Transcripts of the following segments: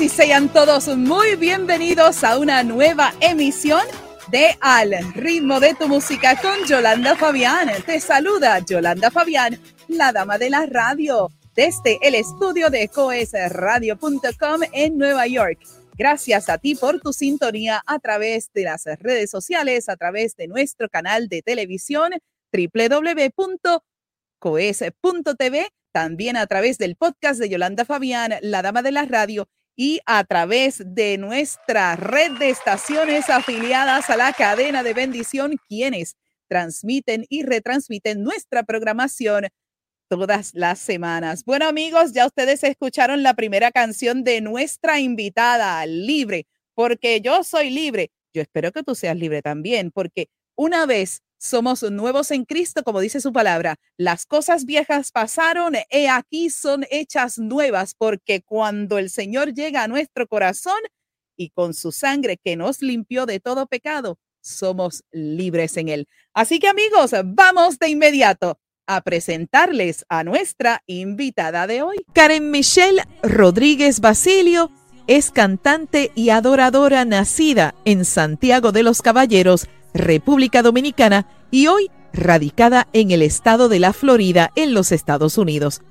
Y sean todos muy bienvenidos a una nueva emisión de Al ritmo de tu música con Yolanda Fabián. Te saluda Yolanda Fabián, la dama de la radio, desde el estudio de coesradio.com en Nueva York. Gracias a ti por tu sintonía a través de las redes sociales, a través de nuestro canal de televisión www.coes.tv, también a través del podcast de Yolanda Fabián, la dama de la radio, y a través de nuestra red de estaciones afiliadas a la cadena de bendición, quienes transmiten y retransmiten nuestra programación todas las semanas. Bueno amigos, ya ustedes escucharon la primera canción de nuestra invitada, Libre, porque yo soy libre. Yo espero que tú seas libre también, porque una vez somos nuevos en Cristo, como dice su palabra, las cosas viejas pasaron, he aquí son hechas nuevas, porque cuando el Señor llega a nuestro corazón y con su sangre que nos limpió de todo pecado, somos libres en Él. Así que amigos, vamos de inmediato a presentarles a nuestra invitada de hoy. Karen Michelle Rodríguez Basilio es cantante y adoradora nacida en Santiago de los Caballeros, República Dominicana, y hoy radicada en el estado de la Florida, en los Estados Unidos.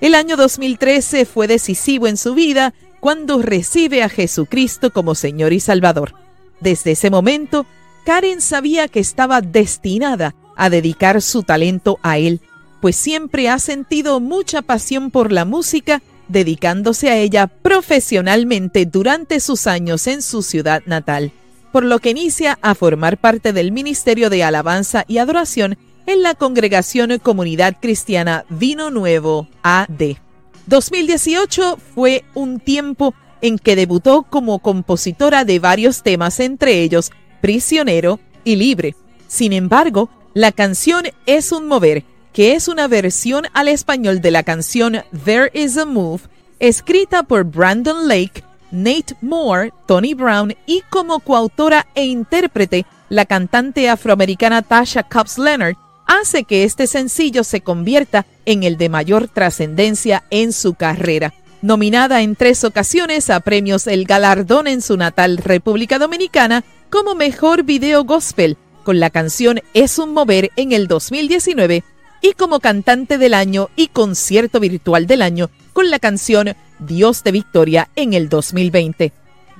El año 2013 fue decisivo en su vida cuando recibe a Jesucristo como Señor y Salvador. Desde ese momento, Karen sabía que estaba destinada a dedicar su talento a él, pues siempre ha sentido mucha pasión por la música, dedicándose a ella profesionalmente durante sus años en su ciudad natal, por lo que inicia a formar parte del Ministerio de Alabanza y Adoración en la congregación Comunidad Cristiana Vino Nuevo AD. 2018 fue un tiempo en que debutó como compositora de varios temas, entre ellos prisionero y libre. Sin embargo, la canción Es un mover, que es una versión al español de la canción There is a Move, escrita por Brandon Lake, Nate Moore, Tony Brown y como coautora e intérprete la cantante afroamericana Tasha Cobbs Leonard, hace que este sencillo se convierta en el de mayor trascendencia en su carrera. Nominada en tres ocasiones a premios El Galardón en su natal República Dominicana, como mejor video gospel con la canción Es un mover en el 2019 y como cantante del año y concierto virtual del año con la canción Dios de Victoria en el 2020.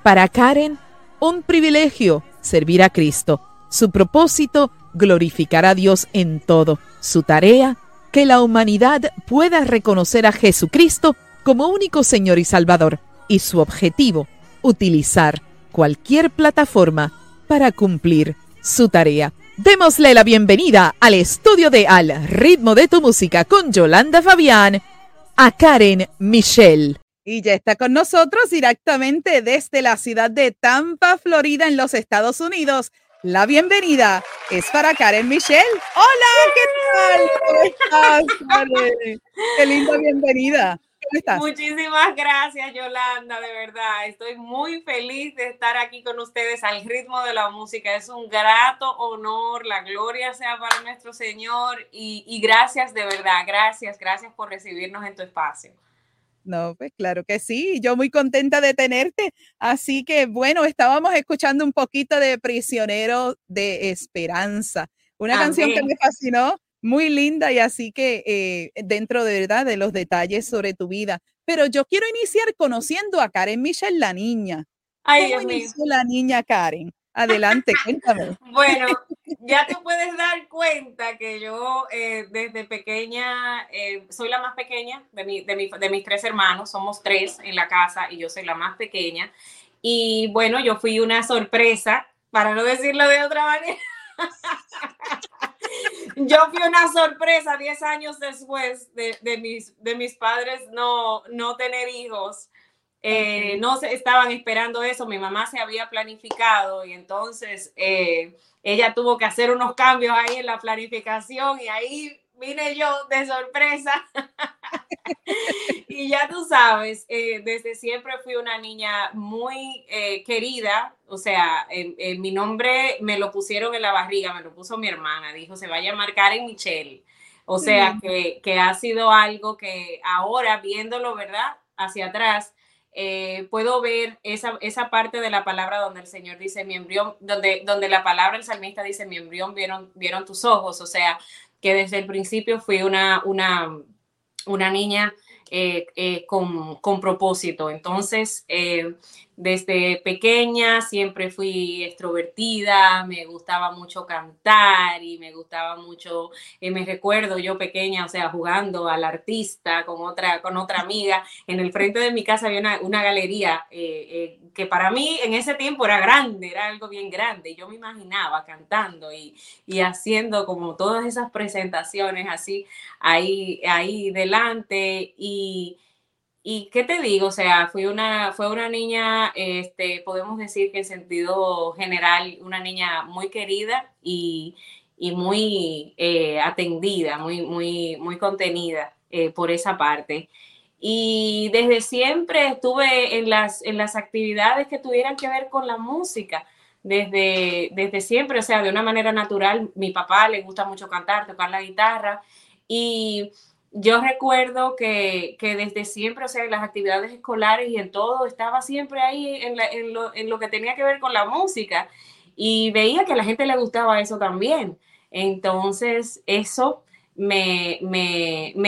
Para Karen, un privilegio servir a Cristo. Su propósito, glorificar a Dios en todo. Su tarea, que la humanidad pueda reconocer a Jesucristo como único Señor y Salvador. Y su objetivo, utilizar cualquier plataforma para cumplir su tarea. Démosle la bienvenida al estudio de Al ritmo de tu música con Yolanda Fabián a Karen Michelle. Y ya está con nosotros directamente desde la ciudad de Tampa, Florida, en los Estados Unidos. La bienvenida es para Karen Michelle. Hola, ¿qué tal? ¿Cómo estás? Qué linda bienvenida. Muchísimas gracias, Yolanda, de verdad. Estoy muy feliz de estar aquí con ustedes al ritmo de la música. Es un grato honor, la gloria sea para nuestro Señor y, gracias de verdad, gracias, gracias por recibirnos en tu espacio. No, pues claro que sí, yo muy contenta de tenerte. Así que bueno, estábamos escuchando un poquito de Prisionero de Esperanza, una canción que me fascinó muy linda y así que eh, dentro de verdad de los detalles sobre tu vida. Pero yo quiero iniciar conociendo a Karen Michelle, la niña. Ay, ¿Cómo inició la niña Karen? Adelante, cuéntame. Bueno, ya te puedes dar cuenta que yo eh, desde pequeña eh, soy la más pequeña de, mi, de, de mis tres hermanos, somos tres en la casa y yo soy la más pequeña. Y bueno, yo fui una sorpresa, para no decirlo de otra manera. Yo fui una sorpresa 10 años después de, mis, de mis padres no, no tener hijos. Eh, no se estaban esperando eso, mi mamá se había planificado y entonces eh, ella tuvo que hacer unos cambios ahí en la planificación y ahí vine yo de sorpresa. y ya tú sabes, eh, desde siempre fui una niña muy querida, o sea, en, mi nombre me lo pusieron en la barriga, me lo puso mi hermana, dijo, se va a llamar Karen Michelle. O sea, que, que, ha sido algo que ahora viéndolo, ¿verdad? Hacia atrás, eh, puedo ver esa, esa, parte de la palabra donde el Señor dice mi embrión, donde, donde la palabra el salmista dice mi embrión vieron, vieron tus ojos, o sea, que desde el principio fui una, una, una niña eh, eh, con, con, propósito. Entonces, desde pequeña siempre fui extrovertida, me gustaba mucho cantar y me gustaba mucho, eh, me recuerdo yo pequeña, o sea, jugando al artista con otra, con otra amiga. En el frente de mi casa había una, galería eh, eh, que para mí en ese tiempo era grande, era algo bien grande. Yo me imaginaba cantando y, y haciendo como todas esas presentaciones así ahí, ahí delante y y qué te digo, o sea, fui una, fue una niña, este, podemos decir que en sentido general, una niña muy querida y, muy eh, atendida, muy, muy, muy contenida eh, por esa parte. Y desde siempre estuve en las, en las actividades que tuvieran que ver con la música. Desde, desde siempre, o sea, de una manera natural, mi papá le gusta mucho cantar, tocar la guitarra y yo recuerdo que, desde siempre, o sea, en las actividades escolares y en todo, estaba siempre ahí en, lo, que tenía que ver con la música y veía que a la gente le gustaba eso también. Entonces, eso me,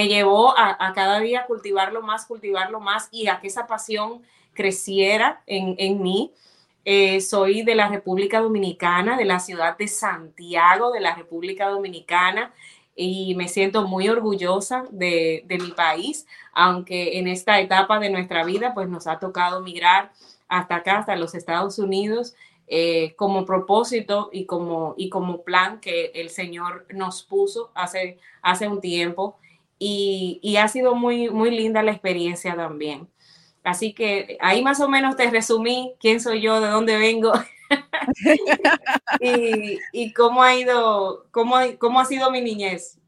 llevó a, cada día cultivarlo más, cultivarlo más y a que esa pasión creciera en, mí. Eh, soy de la República Dominicana, de la ciudad de Santiago, de la República Dominicana y me siento muy orgullosa de, mi país, aunque en esta etapa de nuestra vida pues nos ha tocado migrar hasta acá, hasta los Estados Unidos, eh, como propósito y como, y como plan que el Señor nos puso hace, hace un tiempo y, y ha sido muy, muy linda la experiencia también. Así que ahí más o menos te resumí quién soy yo, de dónde vengo y, cómo ha ido, cómo, cómo ha sido mi niñez.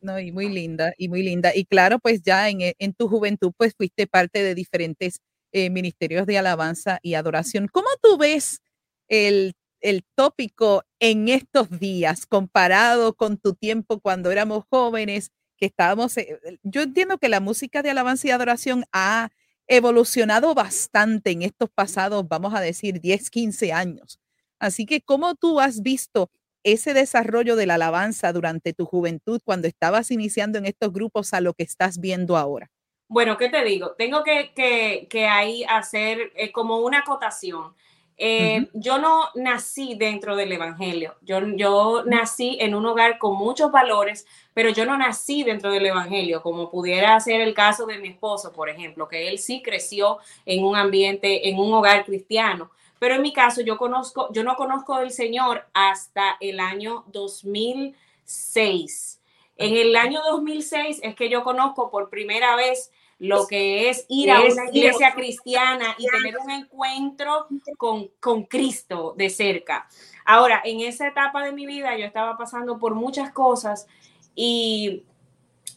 No, y muy linda, y muy linda. Y claro, pues ya en, en tu juventud, pues fuiste parte de diferentes eh, ministerios de alabanza y adoración. ¿Cómo tú ves el, el tópico en estos días comparado con tu tiempo cuando éramos jóvenes, que estábamos, eh, yo entiendo que la música de alabanza y adoración ha evolucionado bastante en estos pasados, vamos a decir, 10, 15 años. Así que, ¿cómo tú has visto ese desarrollo de la alabanza durante tu juventud cuando estabas iniciando en estos grupos a lo que estás viendo ahora? Bueno, ¿qué te digo? Tengo que, que, ahí hacer eh, como una acotación. Eh, yo no nací dentro del Evangelio, yo, yo nací en un hogar con muchos valores, pero yo no nací dentro del Evangelio, como pudiera ser el caso de mi esposo, por ejemplo, que él sí creció en un ambiente, en un hogar cristiano. Pero en mi caso, yo conozco, yo no conozco del Señor hasta el año 2006. En el año 2006 es que yo conozco por primera vez lo que es ir a una iglesia cristiana y tener un encuentro con, con Cristo de cerca. Ahora, en esa etapa de mi vida yo estaba pasando por muchas cosas y,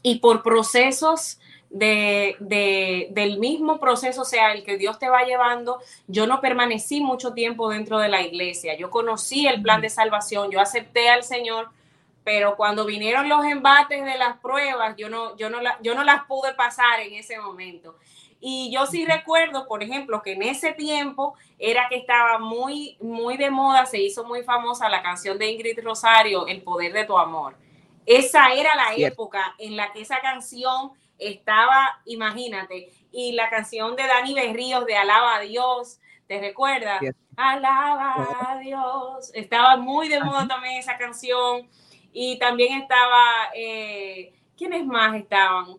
y por procesos de, de, del mismo proceso, o sea, el que Dios te va llevando, yo no permanecí mucho tiempo dentro de la iglesia. Yo conocí el plan de salvación, yo acepté al Señor, pero cuando vinieron los embates de las pruebas, yo no, yo no, yo no las pude pasar en ese momento. Y yo sí recuerdo, por ejemplo, que en ese tiempo era que estaba muy, muy de moda, se hizo muy famosa la canción de Ingrid Rosario, El poder de tu amor. Esa era la época en la que esa canción estaba, imagínate, y la canción de Dani Berríos de Alaba a Dios, ¿te recuerdas? Alaba a Dios. Estaba muy de moda también esa canción. Y también estaba, eh, ¿quiénes más estaban?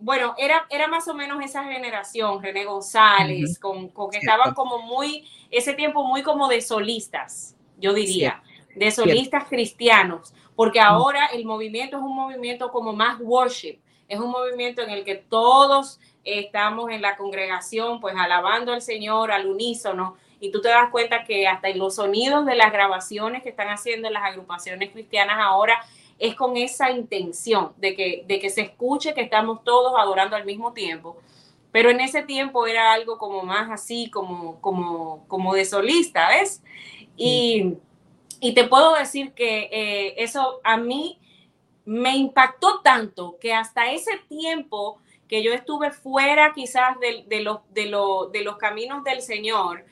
Bueno, era, era más o menos esa generación, René González, con, con, que estaban como muy, ese tiempo muy como de solistas, yo diría, de solistas cristianos, porque ahora el movimiento es un movimiento como más worship, es un movimiento en el que todos estamos en la congregación, pues alabando al Señor al unísono, y tú te das cuenta que hasta en los sonidos de las grabaciones que están haciendo las agrupaciones cristianas ahora es con esa intención de que, de que se escuche que estamos todos adorando al mismo tiempo. Pero en ese tiempo era algo como más así, como, como, como de solista, ¿ves? Y, y te puedo decir que eh, eso a mí me impactó tanto que hasta ese tiempo que yo estuve fuera quizás de, de, los, de, de los caminos del Señor,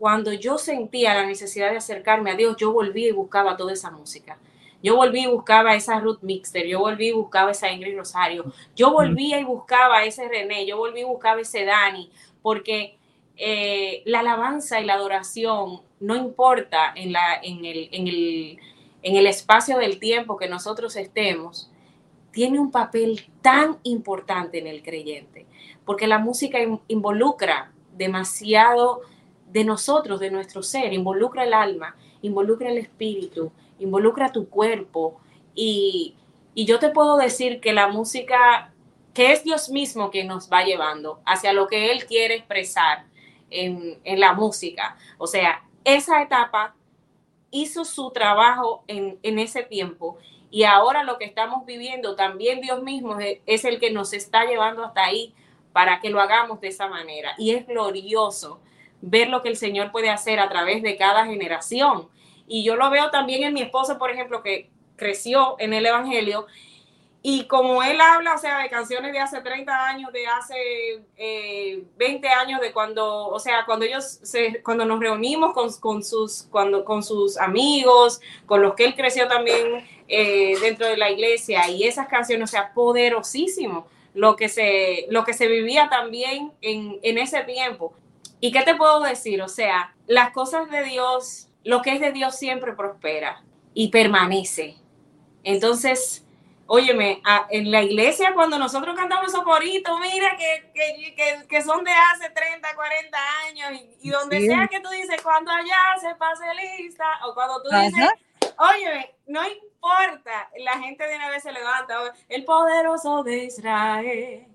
cuando yo sentía la necesidad de acercarme a Dios, yo volví y buscaba toda esa música. Yo volví y buscaba esa Ruth Mixter, yo volví y buscaba esa Ingrid Rosario, yo volvía y buscaba ese René, yo volví y buscaba ese Dani, porque eh, la alabanza y la adoración no importa en, la, en, el, en, el, en el espacio del tiempo que nosotros estemos, tiene un papel tan importante en el creyente, porque la música involucra demasiado de nosotros, de nuestro ser, involucra el alma, involucra el espíritu, involucra tu cuerpo y, yo te puedo decir que la música, que es Dios mismo que nos va llevando hacia lo que Él quiere expresar en, la música. O sea, esa etapa hizo su trabajo en, en, ese tiempo y ahora lo que estamos viviendo, también Dios mismo es, el que nos está llevando hasta ahí para que lo hagamos de esa manera. Y es glorioso ver lo que el Señor puede hacer a través de cada generación. Y yo lo veo también en mi esposo, por ejemplo, que creció en el Evangelio. Y como él habla, o sea, de canciones de hace 30 años, de hace 20 eh, años, de cuando, o sea, cuando ellos, se, cuando nos reunimos con, con, sus, cuando, con sus amigos, con los que él creció también eh, dentro de la iglesia, y esas canciones, o sea, poderosísimo lo que se, lo que se vivía también en, en ese tiempo. ¿Y qué te puedo decir? O sea, las cosas de Dios, lo que es de Dios siempre prospera y permanece. Entonces, óyeme, en la iglesia cuando nosotros cantamos esos coritos, mira, que, que, que, son de hace 30, 40 años, y, donde sea que tú dices, cuando allá se pase lista, o cuando tú dices, óyeme, no importa, la gente de una vez se levanta, el poderoso de Israel,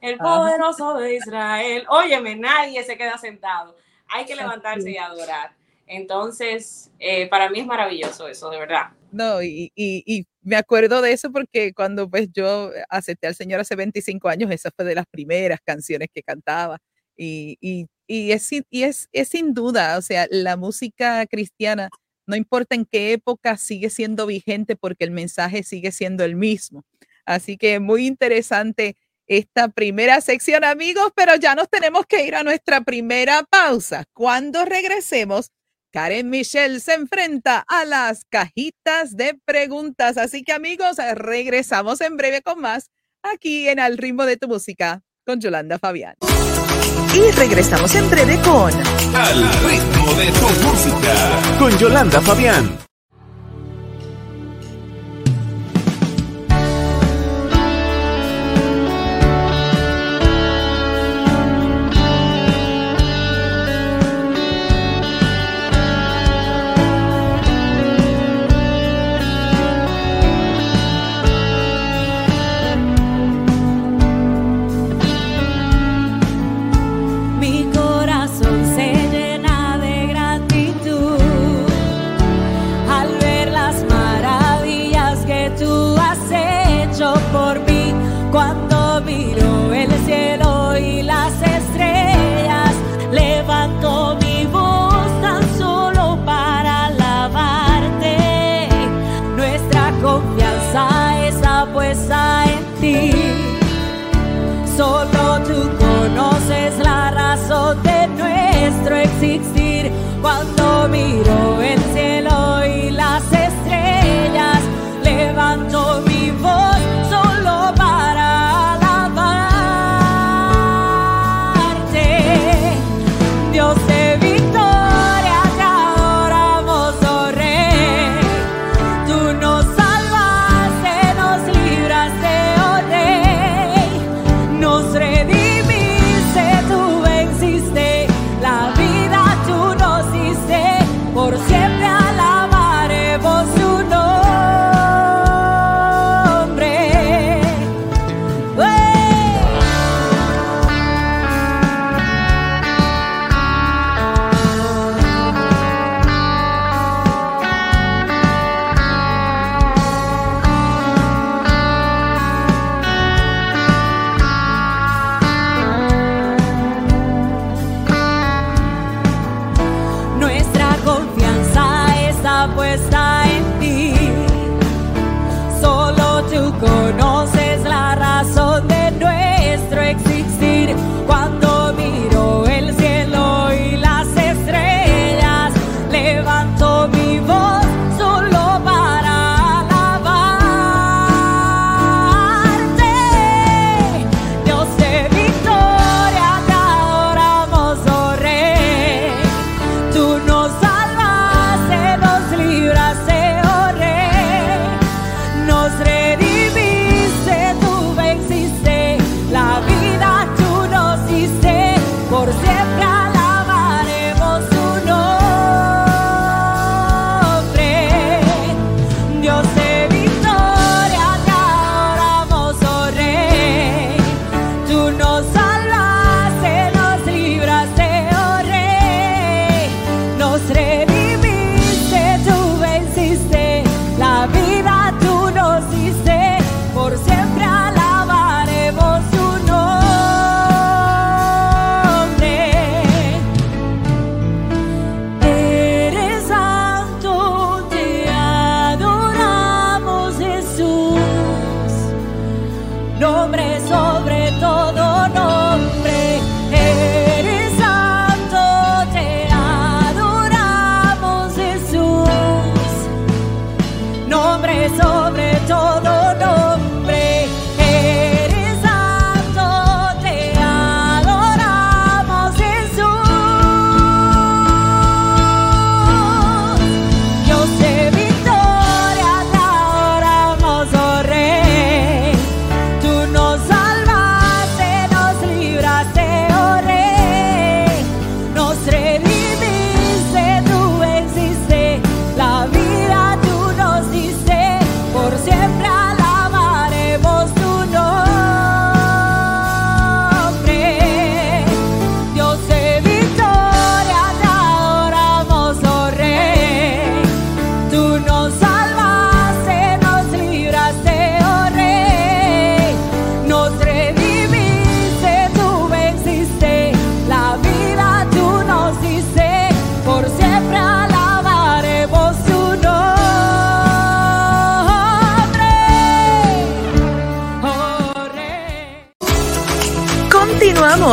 el poderoso de Israel. Óyeme, nadie se queda sentado. Hay que levantarse y adorar. Entonces, eh, para mí es maravilloso eso, de verdad. No, y, y, me acuerdo de eso porque cuando pues yo acepté al Señor hace 25 años, esa fue de las primeras canciones que cantaba. Y, y, y, es, y es, es sin duda, o sea, la música cristiana no importa en qué época, sigue siendo vigente porque el mensaje sigue siendo el mismo. Así que muy interesante esta primera sección, amigos, pero ya nos tenemos que ir a nuestra primera pausa. Cuando regresemos, Karen Michelle se enfrenta a las cajitas de preguntas. Así que, amigos, regresamos en breve con más aquí en Al ritmo de tu música con Yolanda Fabián. Y regresamos en breve con Al ritmo de tu música con Yolanda Fabián.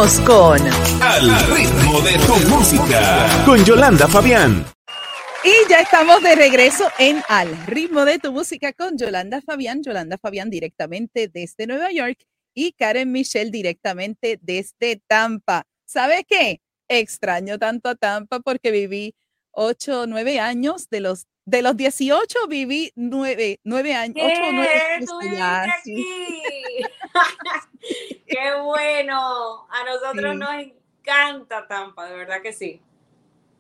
Con Al ritmo de tu música con Yolanda Fabián. Y ya estamos de regreso en Al ritmo de tu música con Yolanda Fabián. Yolanda Fabián directamente desde Nueva York y Karen Michelle directamente desde Tampa. ¿Sabes qué? Extraño tanto a Tampa porque viví ocho o nueve años de los de los 18 viví nueve, nueve años, ocho o nueve años Qué bueno. A nosotros nos encanta Tampa, de verdad que sí.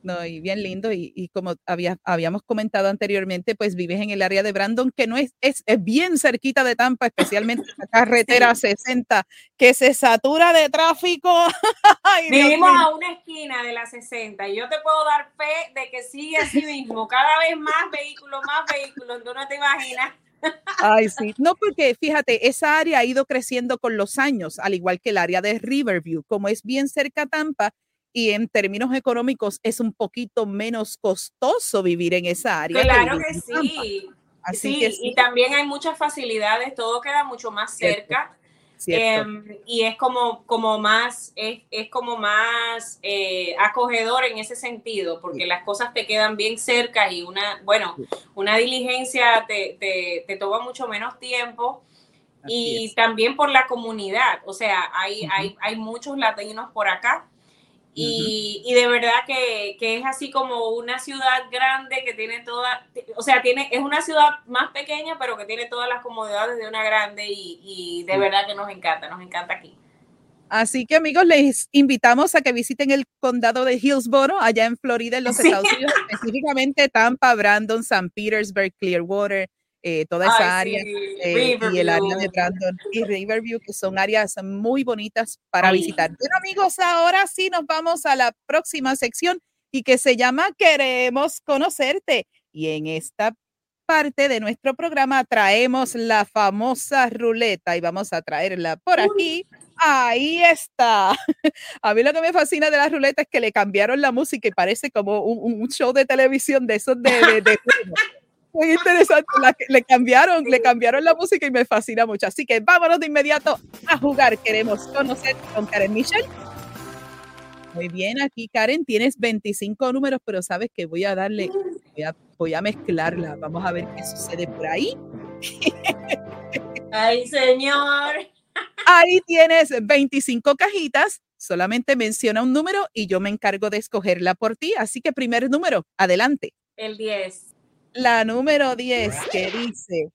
No, y bien lindo. Y, como había, habíamos comentado anteriormente, pues vives en el área de Brandon, que no es, es, bien cerquita de Tampa, especialmente la carretera 60, que se satura de tráfico. Vivimos a una esquina de la 60 y yo te puedo dar fe de que sigue así mismo, cada vez más vehículos, más vehículos, tú no te imaginas. Ay, sí. No, porque fíjate, esa área ha ido creciendo con los años, al igual que el área de Riverview. Como es bien cerca a Tampa, y en términos económicos es un poquito menos costoso vivir en esa área. Claro que, sí. Así que sí. y también hay muchas facilidades, todo queda mucho más cerca. Em, y es como, como más, es, es como más eh, acogedor en ese sentido, porque las cosas te quedan bien cerca y una, bueno, una diligencia te, te, te toma mucho menos tiempo. y también por la comunidad, o sea, hay, hay, hay muchos latinos por acá y, de verdad que, es así como una ciudad grande que tiene toda, o sea, tiene, es una ciudad más pequeña, pero que tiene todas las comodidades de una grande y, de verdad que nos encanta, nos encanta aquí. Así que amigos, les invitamos a que visiten el condado de Hillsborough, allá en Florida, en los Estados Unidos, específicamente Tampa, Brandon, San Petersburg, Clearwater, eh, toda esa área eh, y el área de Brandon y Riverview, que son áreas muy bonitas para visitar. Bueno, amigos, ahora sí nos vamos a la próxima sección y que se llama Queremos conocerte. Y en esta parte de nuestro programa traemos la famosa ruleta y vamos a traerla por aquí. Ahí está. A mí lo que me fascina de la ruleta es que le cambiaron la música y parece como un, show de televisión de esos de, de, muy interesante. le cambiaron, le cambiaron la música y me fascina mucho. Así que vámonos de inmediato a jugar. Queremos conocer con Karen Michelle. Muy bien, aquí Karen tienes 25 números, pero sabes que voy a darle, voy a, voy a mezclarla. Vamos a ver qué sucede por ahí. Ay, señor. Ahí tienes 25 cajitas. Solamente menciona un número y yo me encargo de escogerla por ti. Así que primer número, adelante. El 10 la número 10 que dice,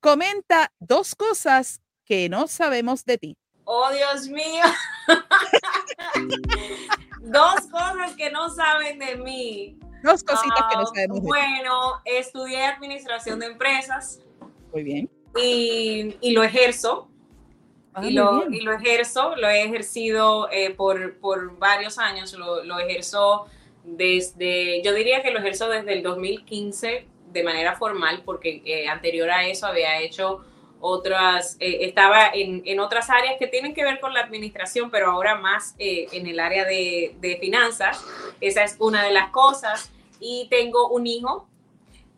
comenta dos cosas que no sabemos de ti. Oh, Dios mío. dos cosas que no saben de mí. Dos cositas que no ah, sabemos. de bueno, estudié administración de empresas. Muy bien. Y, lo ejerzo. Ah, y, lo, y, lo, ejerzo, lo he ejercido eh, por, por, varios años, lo, lo ejerzo desde, yo diría que lo ejerzo desde el 2015 de manera formal, porque eh, anterior a eso había hecho otras, eh, estaba en, en, otras áreas que tienen que ver con la administración, pero ahora más eh, en el área de, de, finanzas. Esa es una de las cosas. Y tengo un hijo,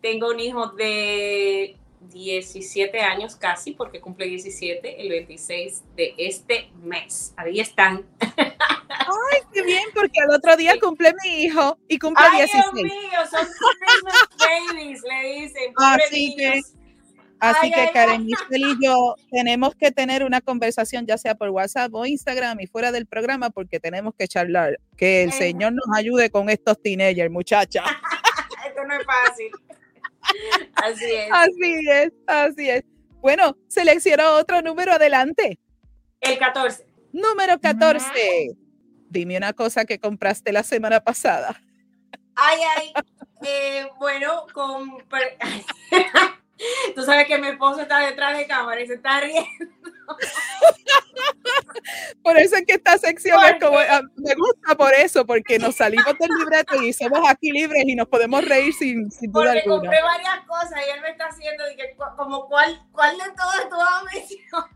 tengo un hijo de 17 años casi, porque cumple 17 el 26 de este mes. Ahí están. Ay, qué bien, porque al otro día cumple mi hijo y cumple Ay, 16. Dios mío, son babies, le dicen. Así que, así que Karen y yo tenemos que tener una conversación, ya sea por WhatsApp o Instagram y fuera del programa, porque tenemos que charlar. Que el Señor nos ayude con estos teenagers, muchachas. Esto no es fácil. Así es. Así es, así es. Bueno, selecciona otro número adelante. El 14. Número 14. Dime una cosa que compraste la semana pasada. Ay, ay. Eh, bueno, con... Tú sabes que mi esposo está detrás de cámara y se está riendo. Por eso es que esta sección es como, ah, me gusta por eso, porque nos salimos del libreto y somos aquí libres y nos podemos reír sin, sin duda porque compré varias cosas y él me está haciendo como cuál, cuál de todas tú vas a mencionar.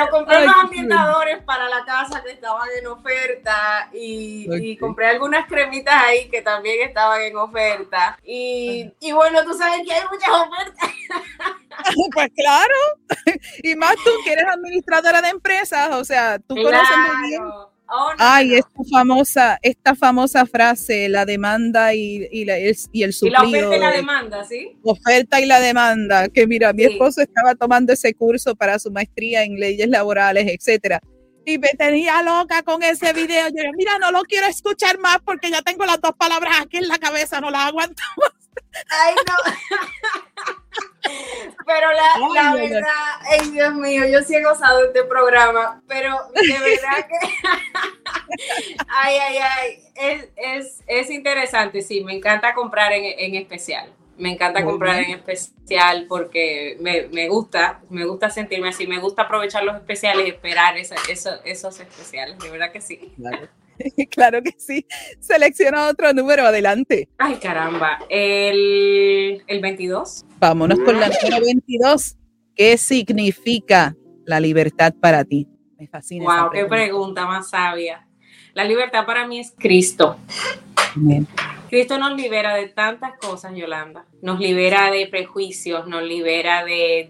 Pero compré unos ambientadores para la casa que estaban en oferta y, compré algunas cremitas ahí que también estaban en oferta. Y, y, bueno, tú sabes que hay muchas ofertas. pues claro. y más tú que eres administradora de empresas, o sea, tú conoces muy bien. Oh, Ay, esta famosa, esta famosa frase, la demanda y, y, la, el, y el suplido. Y la oferta y la demanda, ¿sí? Oferta y la demanda, que mira, mi esposo estaba tomando ese curso para su maestría en leyes laborales, etcétera. Y me tenía loca con ese video. Yo, mira, no lo quiero escuchar más porque ya tengo las dos palabras aquí en la cabeza, no las aguanto. Ay, no. Pero la, verdad, ay Dios mío, yo sí he gozado de este programa, pero de verdad que, ay, ay, ay, es, es, interesante, sí, me encanta comprar en, en especial. Me encanta comprar en especial porque me, me, gusta, me gusta sentirme así, me gusta aprovechar los especiales y esperar esos especiales, de verdad que sí. Claro. que sí. Selecciona otro número, adelante. Ay, caramba. El, el 22. Vámonos con la número 22. ¿Qué significa la libertad para ti? Me fascina. Wow, qué pregunta más sabia. La libertad para mí es Cristo. Cristo nos libera de tantas cosas, Yolanda. Nos libera de prejuicios, nos libera de,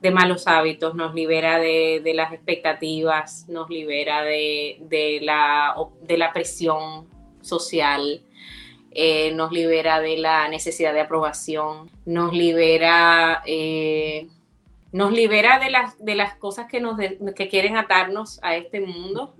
de, malos hábitos, nos libera de, las expectativas, nos libera de, la, de la presión social, eh, nos libera de la necesidad de aprobación, nos libera... Eh, nos libera de las, de las cosas que, nos que quieren atarnos a este mundo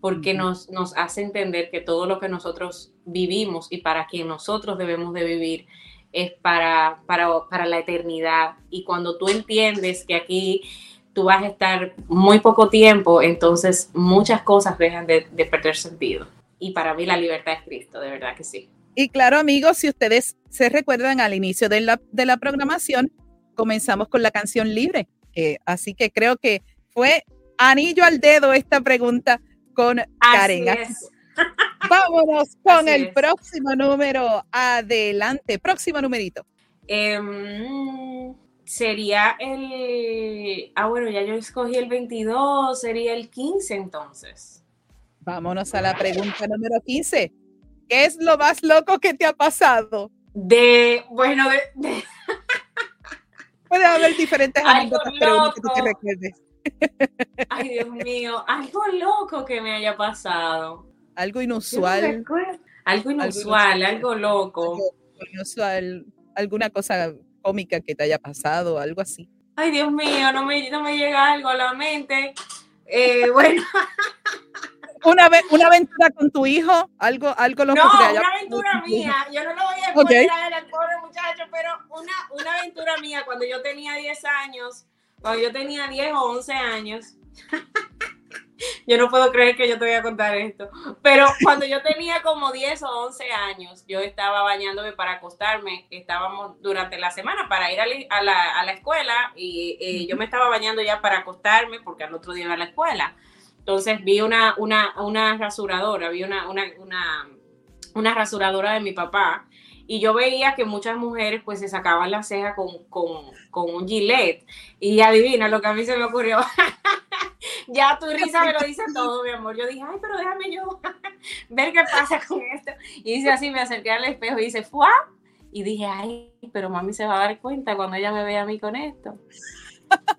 porque nos, nos hace entender que todo lo que nosotros vivimos y para quien nosotros debemos de vivir es para, para, la eternidad. Y cuando tú entiendes que aquí tú vas a estar muy poco tiempo, entonces muchas cosas dejan de, perder sentido. Y para mí la libertad es Cristo, de verdad que sí. Y claro, amigos, si ustedes se recuerdan al inicio de la, de la programación, comenzamos con la canción libre. Eh, así que creo que fue anillo al dedo esta pregunta con Karen. Vámonos con el próximo número. Adelante, próximo numerito. Em, sería el. Ah, bueno, ya yo escogí el 22, sería el 15 entonces. Vámonos a la pregunta número 15. ¿Qué es lo más loco que te ha pasado? De, bueno, de. Puede haber diferentes anécdotas, pero que tú te recuerdes. Ay, Dios mío, algo loco que me haya pasado. Algo inusual. algo inusual, algo, loco. inusual, alguna cosa cómica que te haya pasado, algo así. Ay, Dios mío, no me, no me llega algo a la mente. Eh, bueno. Una, una aventura con tu hijo, algo, algo loco no, que haya una aventura mía. Yo no lo voy a poner al pobre muchacho, pero una, una aventura mía cuando yo tenía 10 años cuando yo tenía 10 o 11 años, yo no puedo creer que yo te voy a contar esto, pero cuando yo tenía como 10 o 11 años, yo estaba bañándome para acostarme, estábamos durante la semana para ir a la, escuela y eh, yo me estaba bañando ya para acostarme porque al otro día iba a la escuela. Entonces vi una, una, una rasuradora, vi una, una, una, una rasuradora de mi papá y yo veía que muchas mujeres pues se sacaban la ceja con, un gilet. Y adivina lo que a mí se me ocurrió. ya tu risa me lo dice todo, mi amor. Yo dije, ay, pero déjame yo ver qué pasa con esto. Y dice así, me acerqué al espejo y dice, ¡fuá! Y dije, ay, pero mami se va a dar cuenta cuando ella me vea a mí con esto.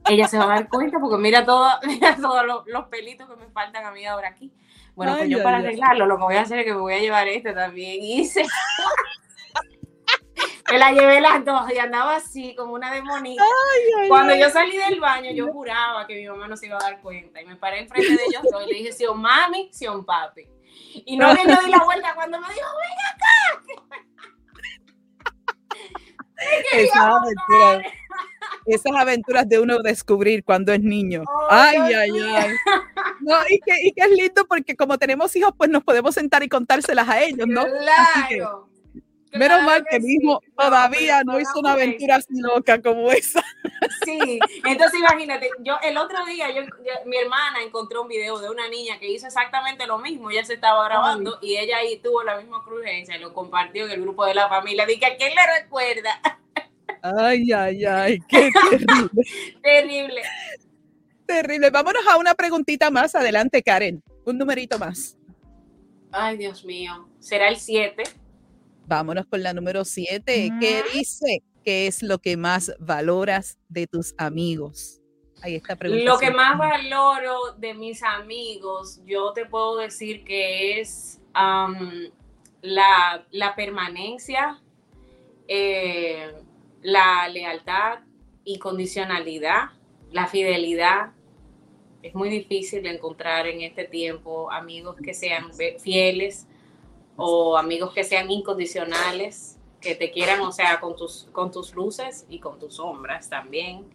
ella se va a dar cuenta porque mira, todo, mira todos los, pelitos que me faltan a mí ahora aquí. Bueno, pues yo para arreglarlo lo que voy a hacer es que me voy a llevar este también. Y hice, me la llevé las dos y andaba así como una demonita. Cuando yo salí del baño, yo juraba que mi mamá no se iba a dar cuenta. Y me paré enfrente de ellos dos y le dije, si un mami, si un papi. Y no me di la vuelta cuando me dijo, ven acá. Esas aventuras, esas aventuras de uno descubrir cuando es niño. ay, ay, ay. No, y que, y que es lindo porque como tenemos hijos, pues nos podemos sentar y contárselas a ellos, ¿no? Claro. Menos mal que, mismo todavía no hizo una aventura así loca como esa. Sí, entonces imagínate, yo el otro día, yo, mi hermana encontró un video de una niña que hizo exactamente lo mismo, ella se estaba grabando y ella ahí tuvo la misma crucencia y lo compartió en el grupo de la familia. Dije, ¿a quién le recuerda? Ay, ay, ay, qué terrible. terrible. Terrible. Vámonos a una preguntita más adelante, Karen. Un numerito más. Ay, Dios mío. ¿Será el 7? Vámonos con la número 7. ¿Qué dice? ¿qué es lo que más valoras de tus amigos? Ahí está pregunta. Lo que más valoro de mis amigos, yo te puedo decir que es la, permanencia, eh, la lealtad y condicionalidad, la fidelidad. Es muy difícil encontrar en este tiempo amigos que sean fieles o amigos que sean incondicionales, que te quieran, o sea, con tus, con tus luces y con tus sombras también.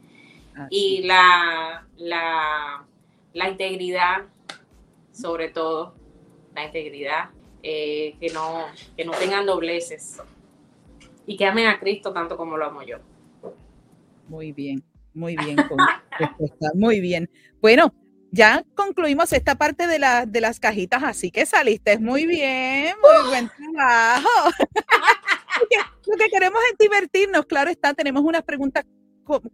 Y la, la, la integridad, sobre todo, la integridad, eh, que, no, que no tengan dobleces y que amen a Cristo tanto como lo amo yo. Muy bien, muy bien, muy bien. Bueno, ya concluimos esta parte de, la, de las cajitas, así que saliste muy bien, muy buen trabajo. Lo que queremos es divertirnos, claro está, tenemos unas preguntas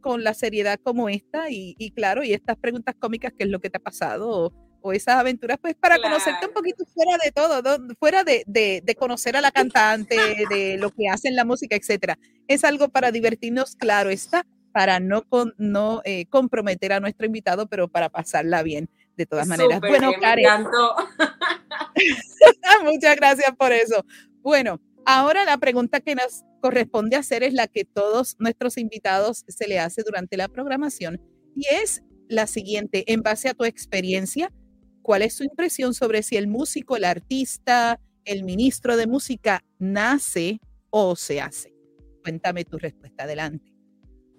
con, la seriedad como esta y, claro, y estas preguntas cómicas, ¿qué es lo que te ha pasado? O, esas aventuras, pues para conocerte un poquito fuera de todo, fuera de, de, conocer a la cantante, de lo que hacen la música, etcétera. Es algo para divertirnos, claro está, para no, con, no eh, comprometer a nuestro invitado, pero para pasarla bien de todas maneras. bueno, Karen. Muchas gracias por eso. Bueno, ahora la pregunta que nos corresponde hacer es la que todos nuestros invitados se le hace durante la programación y es la siguiente, en base a tu experiencia, ¿cuál es su impresión sobre si el músico, el artista, el ministro de música nace o se hace? Cuéntame tu respuesta, adelante.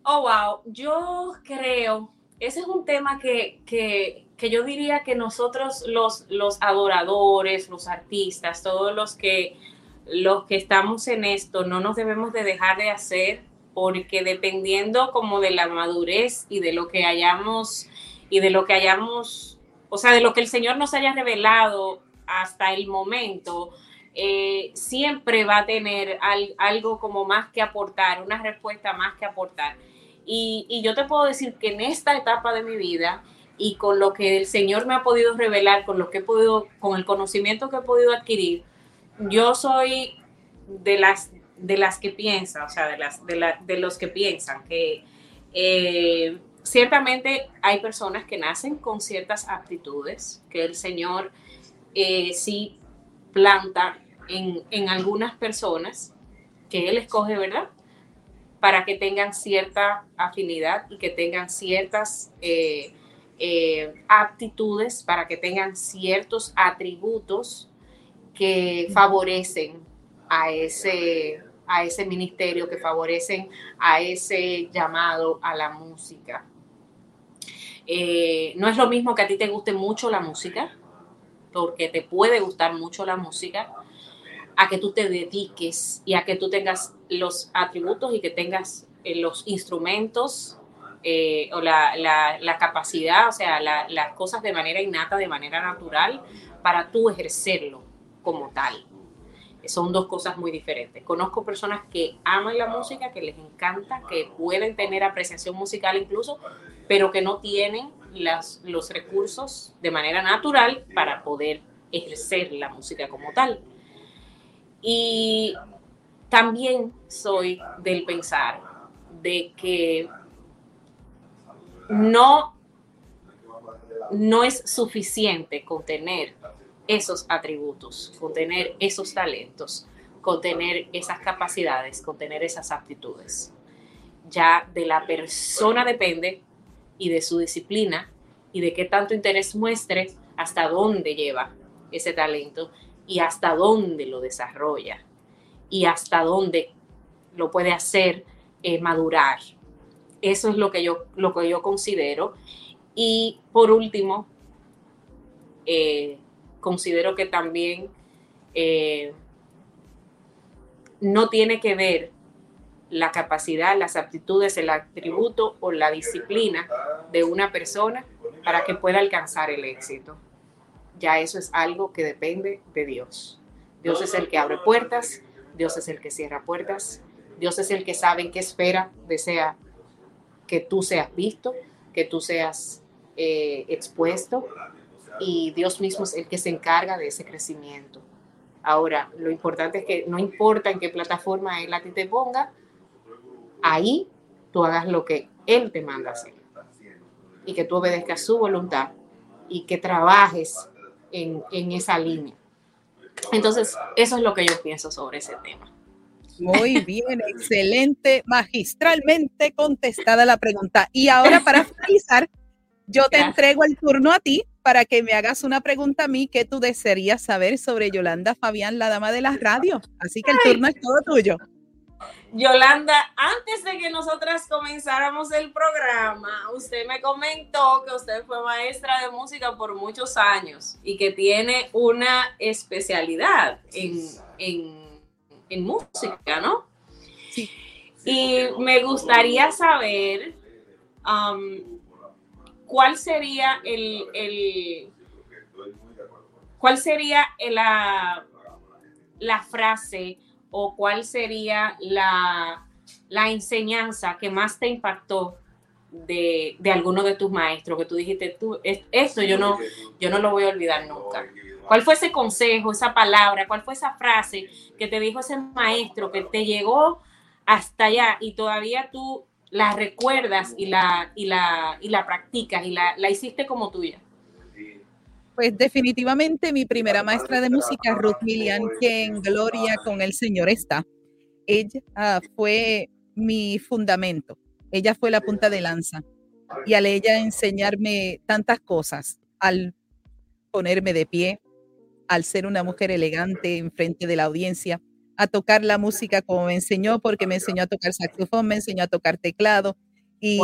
Oh, wow, yo creo, ese es un tema que, que, que yo diría que nosotros los, los adoradores, los artistas, todos los que los que estamos en esto no nos debemos de dejar de hacer porque dependiendo como de la madurez y de lo que hayamos y de lo que hayamos, o sea, de lo que el Señor nos haya revelado hasta el momento, eh, siempre va a tener algo como más que aportar, una respuesta más que aportar. Y, yo te puedo decir que en esta etapa de mi vida y con lo que el Señor me ha podido revelar, con lo que he podido, con el conocimiento que he podido adquirir, yo soy de las, de las que piensan, o sea, de, las, de, los que piensan que eh, ciertamente hay personas que nacen con ciertas aptitudes que el Señor eh, sí planta en, algunas personas que Él escoge, ¿verdad? Para que tengan cierta afinidad y que tengan ciertas eh, aptitudes, para que tengan ciertos atributos que favorecen a ese, a ese ministerio, que favorecen a ese llamado a la música. Eh, no es lo mismo que a ti te guste mucho la música, porque te puede gustar mucho la música, a que tú te dediques y a que tú tengas los atributos y que tengas eh, los instrumentos eh, o la, la, capacidad, o sea, las cosas de manera innata, de manera natural, para tú ejercerlo como tal. Son dos cosas muy diferentes. Conozco personas que aman la música, que les encanta, que pueden tener apreciación musical incluso, pero que no tienen las, los recursos de manera natural para poder ejercer la música como tal. Y también soy del pensar de que no, no es suficiente contener esos atributos, con tener esos talentos, con tener esas capacidades, con tener esas aptitudes. Ya de la persona depende y de su disciplina y de qué tanto interés muestre hasta dónde lleva ese talento y hasta dónde lo desarrolla y hasta dónde lo puede hacer eh, madurar. Eso es lo que yo, lo que yo considero. Y por último, eh, considero que también eh, no tiene que ver la capacidad, las aptitudes, el atributo o la disciplina de una persona para que pueda alcanzar el éxito. Ya eso es algo que depende de Dios. Dios es el que abre puertas, Dios es el que cierra puertas, Dios es el que sabe en qué espera desea que tú seas visto, que tú seas eh, expuesto y Dios mismo es el que se encarga de ese crecimiento. Ahora, lo importante es que no importa en qué plataforma Él a ti te ponga, ahí tú hagas lo que Él te manda hacer y que tú obedezcas su voluntad y que trabajes en, en esa línea. Entonces, eso es lo que yo pienso sobre ese tema. Muy bien, excelente, magistralmente contestada la pregunta. Y ahora para finalizar, yo te entrego el turno a ti para que me hagas una pregunta a mí que tú desearías saber sobre Yolanda Fabián, la dama de las radios. Así que el turno es todo tuyo. Yolanda, antes de que nosotras comenzáramos el programa, usted me comentó que usted fue maestra de música por muchos años y que tiene una especialidad en, en, música, ¿no? Sí. Y me gustaría saber um, cuál sería el, el cuál sería la, la frase o cuál sería la, enseñanza que más te impactó de, alguno de tus maestros que tú dijiste, tú, esto yo no, yo no lo voy a olvidar nunca. ¿Cuál fue ese consejo, esa palabra, cuál fue esa frase que te dijo ese maestro que te llegó hasta allá y todavía tú la recuerdas y la, y la, y la practicas y la, la hiciste como tuya? Pues definitivamente mi primera maestra de música, Ruth Millian, que en gloria con el Señor está. Ella ah, fue mi fundamento. Ella fue la punta de lanza. Y al ella enseñarme tantas cosas, al ponerme de pie, al ser una mujer elegante en frente de la audiencia, a tocar la música como me enseñó, porque me enseñó a tocar saxofón, me enseñó a tocar teclado. Y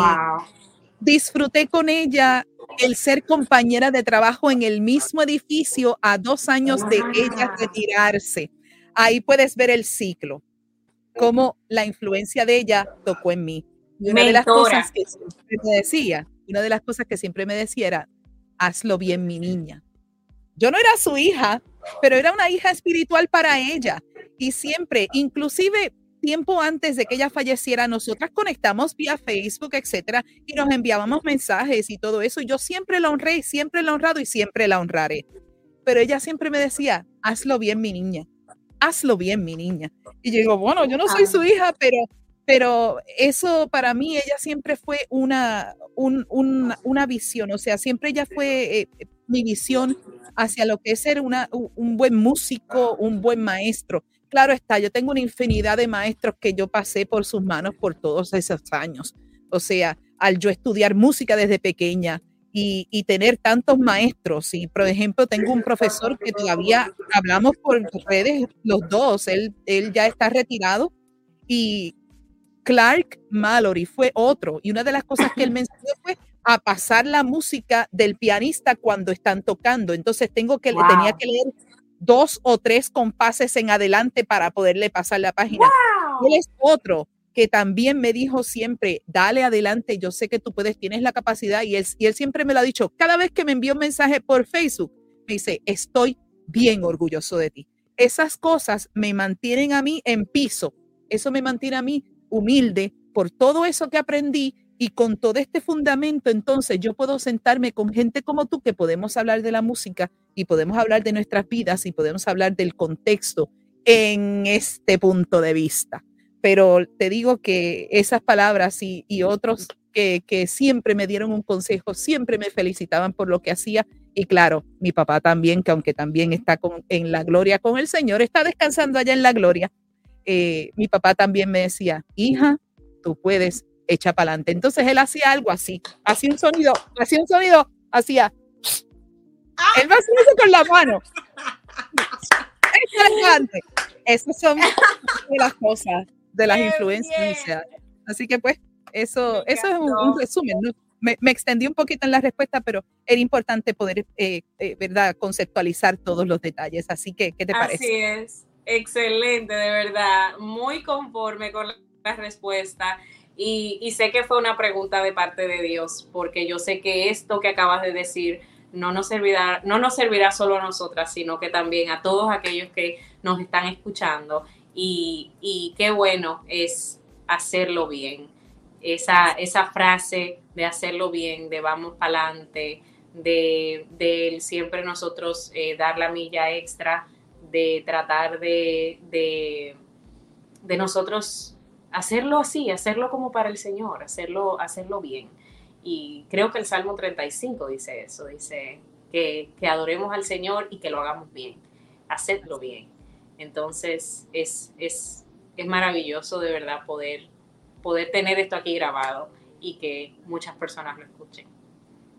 disfruté con ella el ser compañera de trabajo en el mismo edificio a dos años de ella retirarse. Ahí puedes ver el ciclo, cómo la influencia de ella tocó en mí. Y una de las cosas que siempre me decía, una de las cosas que siempre me decía era, hazlo bien, mi niña. Yo no era su hija, pero era una hija espiritual para ella. Y siempre, inclusive tiempo antes de que ella falleciera, nosotras conectamos vía Facebook, etcétera, y nos enviábamos mensajes y todo eso. Y yo siempre la honré, siempre la honrado y siempre la honraré. Pero ella siempre me decía, hazlo bien, mi niña, hazlo bien, mi niña. Y yo digo, bueno, yo no soy su hija, pero, pero eso para mí, ella siempre fue una, una visión, o sea, siempre ella fue eh, mi visión hacia lo que es ser una, un buen músico, un buen maestro Claro está, yo tengo una infinidad de maestros que yo pasé por sus manos por todos esos años. O sea, al yo estudiar música desde pequeña y, tener tantos maestros, y por ejemplo, tengo un profesor que todavía hablamos por redes los dos, él, él ya está retirado, y Clark Mallory fue otro. Y una de las cosas que él me enseñó fue a pasar la música del pianista cuando están tocando. Entonces tengo que, tenía que leer dos o tres compases en adelante para poderle pasar la página. Él es otro que también me dijo siempre, dale adelante, yo sé que tú puedes, tienes la capacidad y él, y él siempre me lo ha dicho, cada vez que me envió un mensaje por Facebook, me dice, estoy bien orgulloso de ti. Esas cosas me mantienen a mí en piso, eso me mantiene a mí humilde por todo eso que aprendí y con todo este fundamento, entonces yo puedo sentarme con gente como tú que podemos hablar de la música y podemos hablar de nuestras vidas y podemos hablar del contexto en este punto de vista. Pero te digo que esas palabras y, otros que, siempre me dieron un consejo, siempre me felicitaban por lo que hacía. Y claro, mi papá también, que aunque también está en la gloria con el Señor, está descansando allá en la gloria. Eh, mi papá también me decía, hija, tú puedes, echa para adelante. Entonces él hacía algo así, hacía un sonido, hacía un sonido, hacía él va a hacer eso con la mano. Esas son las cosas, de las influencias. Así que pues, eso, eso es un, resumen. Me, extendí un poquito en la respuesta, pero era importante poder, eh, eh, ¿verdad?, conceptualizar todos los detalles. Así que, ¿qué te parece? Así es. Excelente, de verdad. Muy conforme con la respuesta. Y, y sé que fue una pregunta de parte de Dios, porque yo sé que esto que acabas de decir no nos servirá, no nos servirá solo a nosotras, sino que también a todos aquellos que nos están escuchando. Y, qué bueno es hacerlo bien. Esa, esa frase de hacerlo bien, de vamos para adelante, de, siempre nosotros eh, dar la milla extra, de tratar de, de, nosotros hacerlo así, hacerlo como para el Señor, hacerlo, hacerlo bien. Y creo que el Salmo 35 dice eso, dice que, que adoremos al Señor y que lo hagamos bien, hacedlo bien. Entonces es, es, es maravilloso de verdad poder, poder tener esto aquí grabado y que muchas personas lo escuchen.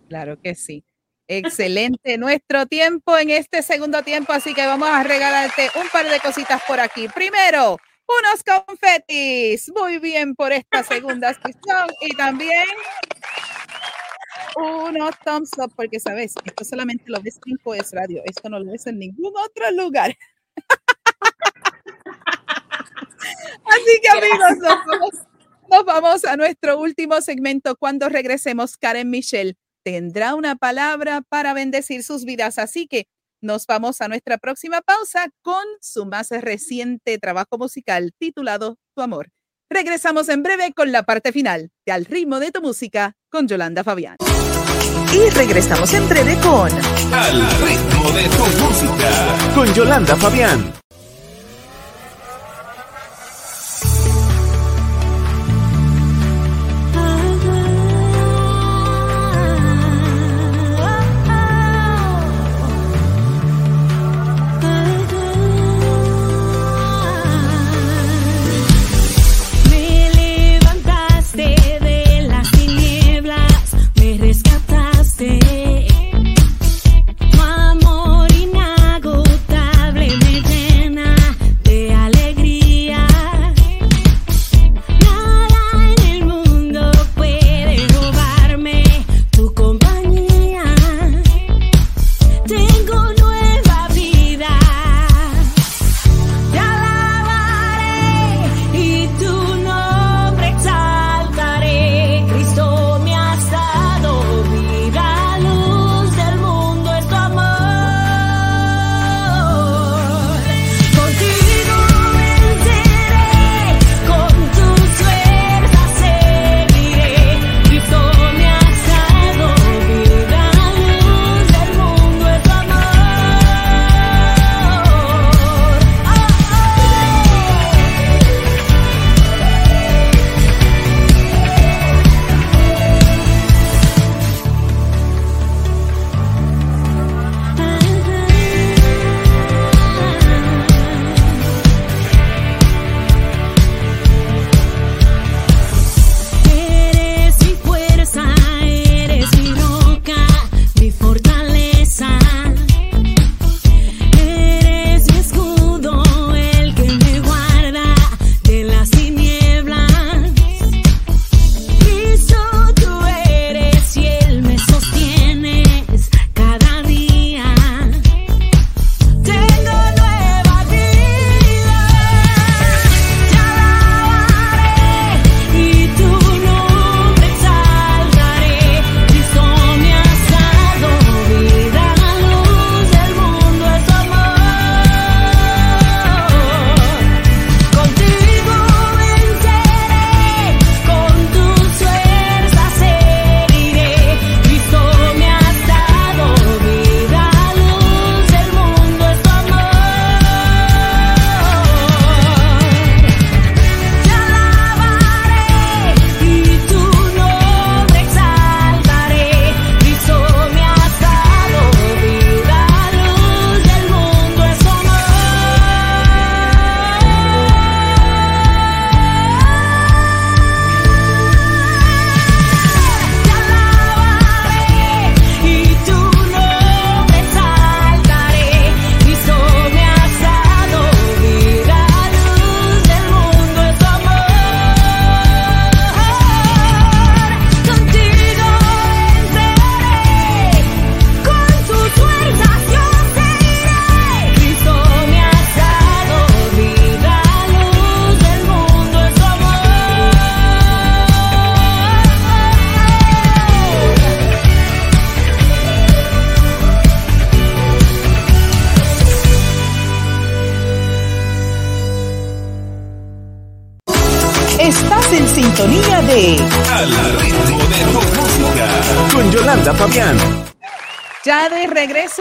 Claro que sí. Excelente nuestro tiempo en este segundo tiempo, así que vamos a regalarte un par de cositas por aquí. Primero, unos confetis. Muy bien por esta segunda sesión y también unos thumbs up, porque sabes, esto solamente lo ves en Pues Radio, esto no lo ves en ningún otro lugar. Así que amigos, nos vamos, a nuestro último segmento. Cuando regresemos, Karen Michelle tendrá una palabra para bendecir sus vidas. Así que nos vamos a nuestra próxima pausa con su más reciente trabajo musical titulado Tu Amor. Regresamos en breve con la parte final de Al ritmo de tu música con Yolanda Fabián. Y regresamos en breve con Al ritmo de tu música con Yolanda Fabián.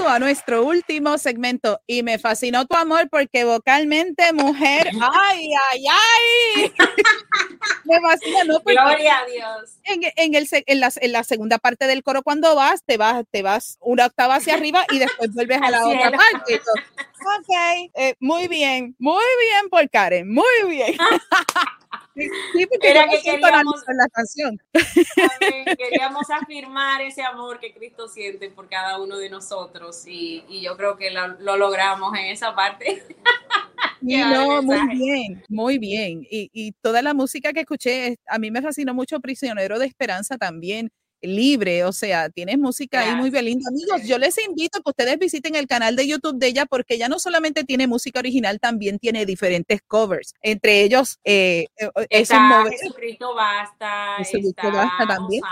A nuestro último segmento y me fascinó tu amor porque vocalmente, mujer, ay, ay, ay. me fascina, ¿no? Gloria a Dios. En, en, el, en, la, en, la, segunda parte del coro, cuando vas, te vas, te vas una octava hacia arriba y después vuelves a la otra parte. Ok, eh, muy bien, muy bien por Karen, muy bien. Sí, porque Era que queríamos, la canción. queríamos afirmar ese amor que Cristo siente por cada uno de nosotros y, y yo creo que lo, lo, logramos en esa parte. No, muy bien, muy bien. Y, y, toda la música que escuché, a mí me fascinó mucho Prisionero de Esperanza también libre, o sea, tienes música ahí muy bien linda. Amigos, yo les invito a que ustedes visiten el canal de YouTube de ella porque ella no solamente tiene música original, también tiene diferentes covers. Entre ellos, eh, eh está Jesucristo Basta, Jesucristo está Basta también.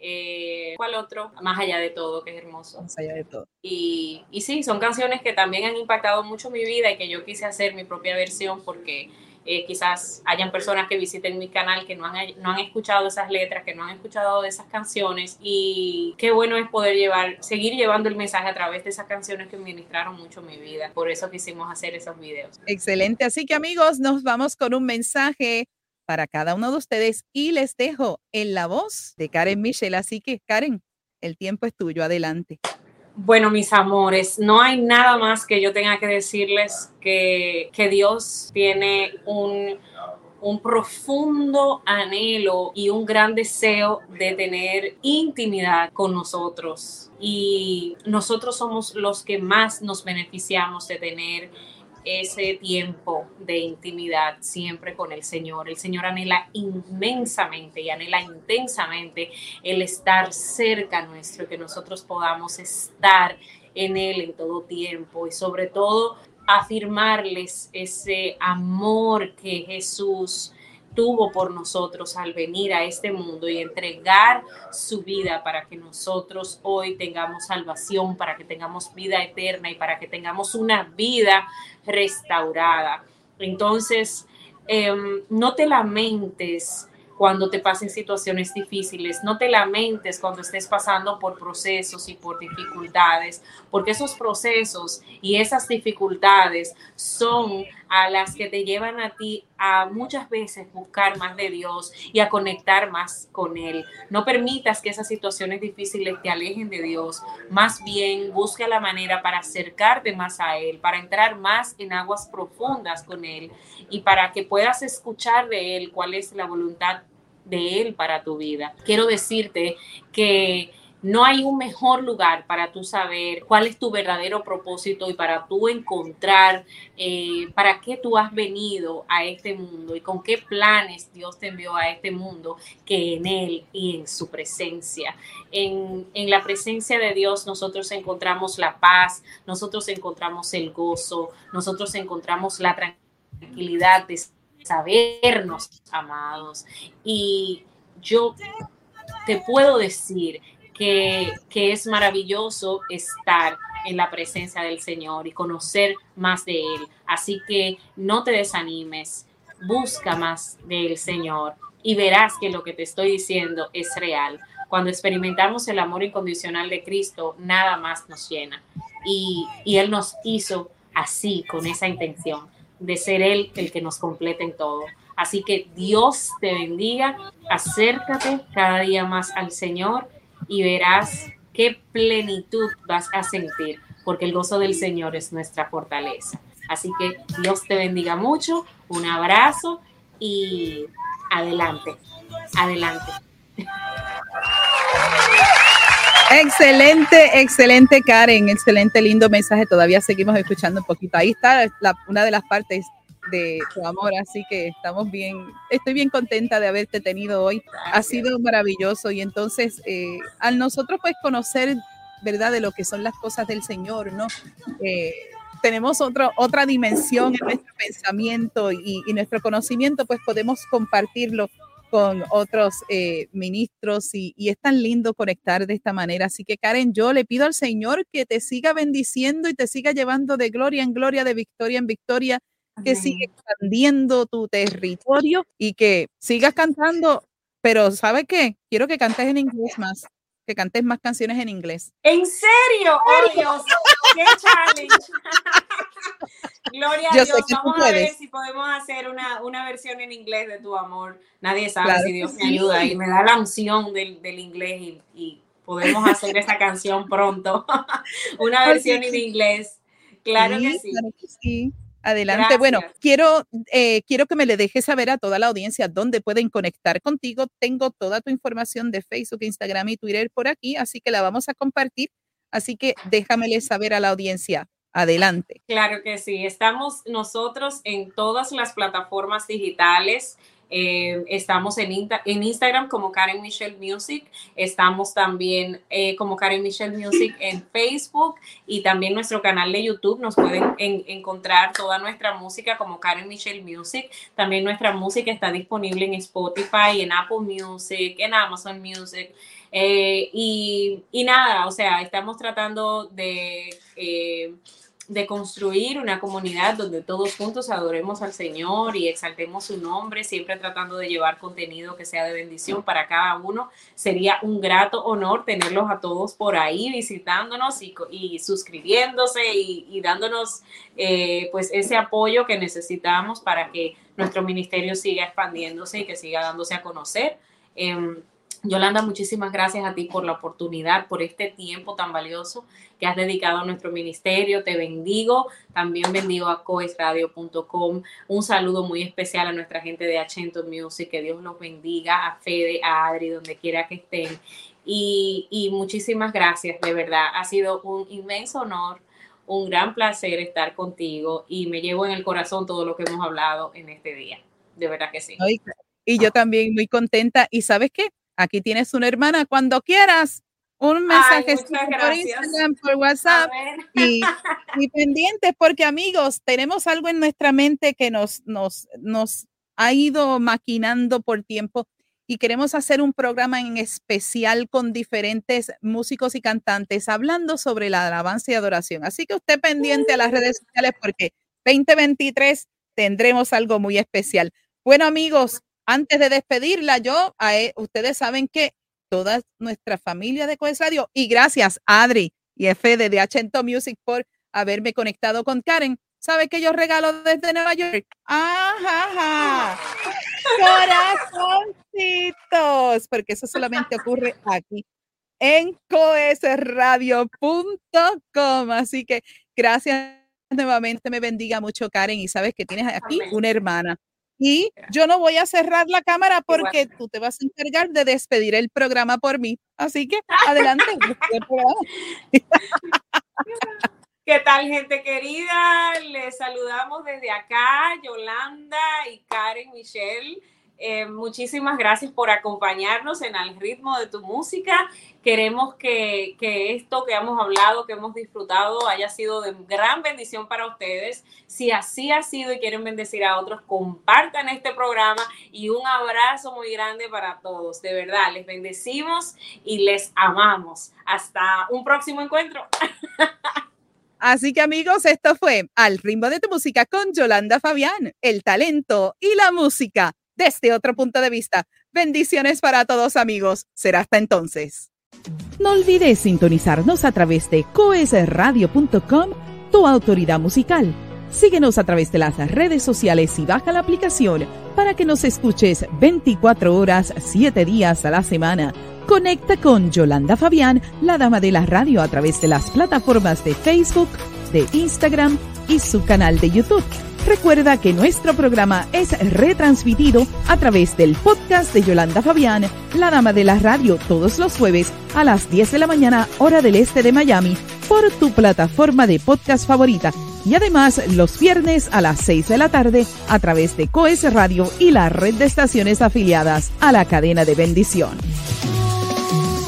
eh, ¿Cuál otro? Más allá de todo, que es hermoso. Más allá de todo. Y, y sí, son canciones que también han impactado mucho mi vida y que yo quise hacer mi propia versión porque eh, quizás hayan personas que visiten mi canal que no han, no han escuchado esas letras, que no han escuchado esas canciones y qué bueno es poder llevar, seguir llevando el mensaje a través de esas canciones que ministraron mucho mi vida. Por eso quisimos hacer esos videos. Excelente. Así que amigos, nos vamos con un mensaje para cada uno de ustedes y les dejo en la voz de Karen Michelle. Así que Karen, el tiempo es tuyo. Adelante. Bueno, mis amores, no hay nada más que yo tenga que decirles que, que Dios tiene un, un profundo anhelo y un gran deseo de tener intimidad con nosotros. Y nosotros somos los que más nos beneficiamos de tener ese tiempo de intimidad siempre con el Señor. El Señor anhela inmensamente y anhela intensamente el estar cerca nuestro, que nosotros podamos estar en Él en todo tiempo y sobre todo afirmarles ese amor que Jesús tuvo por nosotros al venir a este mundo y entregar su vida para que nosotros hoy tengamos salvación, para que tengamos vida eterna y para que tengamos una vida restaurada. Entonces, em, no te lamentes cuando te pasen situaciones difíciles. No te lamentes cuando estés pasando por procesos y por dificultades, porque esos procesos y esas dificultades son a las que te llevan a ti a muchas veces buscar más de Dios y a conectar más con Él. No permitas que esas situaciones difíciles te alejen de Dios. Más bien, busca la manera para acercarte más a Él, para entrar más en aguas profundas con Él y para que puedas escuchar de Él cuál es la voluntad de Él para tu vida. Quiero decirte que no hay un mejor lugar para tú saber cuál es tu verdadero propósito y para tú encontrar eh, para qué tú has venido a este mundo y con qué planes Dios te envió a este mundo que en Él y en su presencia. En, en la presencia de Dios nosotros encontramos la paz, nosotros encontramos el gozo, nosotros encontramos la tranquilidad de sabernos amados. Y yo te puedo decir que, es maravilloso estar en la presencia del Señor y conocer más de Él. Así que no te desanimes, busca más del Señor y verás que lo que te estoy diciendo es real. Cuando experimentamos el amor incondicional de Cristo, nada más nos llena. Y, y Él nos hizo así, con esa intención de ser Él el que nos complete en todo. Así que Dios te bendiga, acércate cada día más al Señor y verás qué plenitud vas a sentir, porque el gozo del Señor es nuestra fortaleza. Así que Dios te bendiga mucho, un abrazo y adelante, adelante. Excelente, excelente Karen, excelente, lindo mensaje. Todavía seguimos escuchando un poquito. Ahí está una de las partes de tu amor, así que estamos bien, estoy bien contenta de haberte tenido hoy. Ha sido maravilloso y entonces eh, al nosotros pues conocer, ¿verdad? De lo que son las cosas del Señor, ¿no? Eh, tenemos otro, otra dimensión en nuestro pensamiento y, y nuestro conocimiento, pues podemos compartirlo con otros eh, ministros y, y, es tan lindo conectar de esta manera. Así que Karen, yo le pido al Señor que te siga bendiciendo y te siga llevando de gloria en gloria, de victoria en victoria, que siga expandiendo tu territorio y que sigas cantando, pero ¿sabe qué? Quiero que cantes en inglés más que cantes más canciones en inglés. ¿En serio? ¡Oh, Dios! ¡Qué challenge! Gloria a Dios, vamos a ver si podemos hacer una, una, versión en inglés de tu amor. Nadie sabe si Dios me ayuda y me da la unción del, del inglés y, y, podemos hacer esa canción pronto. una versión en inglés. Claro que sí. Claro que sí. Adelante. Bueno, quiero, eh, quiero que me le dejes saber a toda la audiencia dónde pueden conectar contigo. Tengo toda tu información de Facebook, Instagram y Twitter por aquí, así que la vamos a compartir. Así que déjamele saber a la audiencia. Adelante. Claro que sí. Estamos nosotros en todas las plataformas digitales. Eh, estamos en, en, Instagram como Karen Michelle Music, estamos también eh, como Karen Michelle Music en Facebook y también nuestro canal de YouTube. Nos pueden encontrar toda nuestra música como Karen Michelle Music. También nuestra música está disponible en Spotify, en Apple Music, en Amazon Music. Eh, y, y, nada, o sea, estamos tratando de de construir una comunidad donde todos juntos adoremos al Señor y exaltemos su nombre, siempre tratando de llevar contenido que sea de bendición para cada uno. Sería un grato honor tenerlos a todos por ahí visitándonos y, suscribiéndose y, dándonos eh, pues ese apoyo que necesitamos para que nuestro ministerio siga expandiéndose y que siga dándose a conocer. Em, Yolanda, muchísimas gracias a ti por la oportunidad, por este tiempo tan valioso que has dedicado a nuestro ministerio. Te bendigo. También bendigo a coesradio.com. Un saludo muy especial a nuestra gente de Achento Music. Que Dios los bendiga. A Fede, a Adri, donde quiera que estén. Y, y muchísimas gracias, de verdad. Ha sido un inmenso honor, un gran placer estar contigo y me llevo en el corazón todo lo que hemos hablado en este día. De verdad que sí. Y yo también muy contenta. ¿Y sabes qué? Aquí tienes una hermana cuando quieras. Un mensaje por Instagram, por WhatsApp y, y, pendientes porque amigos, tenemos algo en nuestra mente que nos, nos, nos ha ido maquinando por tiempo y queremos hacer un programa en especial con diferentes músicos y cantantes hablando sobre la alabanza y adoración. Así que usted pendiente a las redes sociales porque 2023 tendremos algo muy especial. Bueno amigos, antes de despedirla, yo, a, e, ustedes saben que toda nuestra familia de Coes Radio, y gracias Adri y a Fede de Achento Music por haberme conectado con Karen. ¿Sabe que yo regalo desde Nueva York? ¡Ajá! Corazoncitos, porque eso solamente ocurre aquí en coesradio.com. Así que gracias nuevamente, me bendiga mucho Karen y sabes que tienes aquí una hermana y yo no voy a cerrar la cámara porque tú te vas a encargar de despedir el programa por mí. Así que adelante. ¿Qué tal, gente querida? Les saludamos desde acá, Yolanda y Karen Michelle. Eh, muchísimas gracias por acompañarnos en el ritmo de tu música. Queremos que, que, esto que hemos hablado, que hemos disfrutado, haya sido de gran bendición para ustedes. Si así ha sido y quieren bendecir a otros, compartan este programa y un abrazo muy grande para todos. De verdad, les bendecimos y les amamos. Hasta un próximo encuentro. Así que amigos, esto fue Al ritmo de tu música con Yolanda Fabián, el talento y la música desde otro punto de vista. Bendiciones para todos amigos. Será hasta entonces. No olvides sintonizarnos a través de coesradio.com, tu autoridad musical. Síguenos a través de las redes sociales y baja la aplicación para que nos escuches 24 horas, 7 días a la semana. Conecta con Yolanda Fabián, la dama de la radio, a través de las plataformas de Facebook, de Instagram y su canal de YouTube. Recuerda que nuestro programa es retransmitido a través del podcast de Yolanda Fabián, la dama de la radio, todos los jueves a las 10 de la mañana, hora del este de Miami, por tu plataforma de podcast favorita. Y además los viernes a las 6 de la tarde a través de Coes Radio y la red de estaciones afiliadas a la cadena de bendición.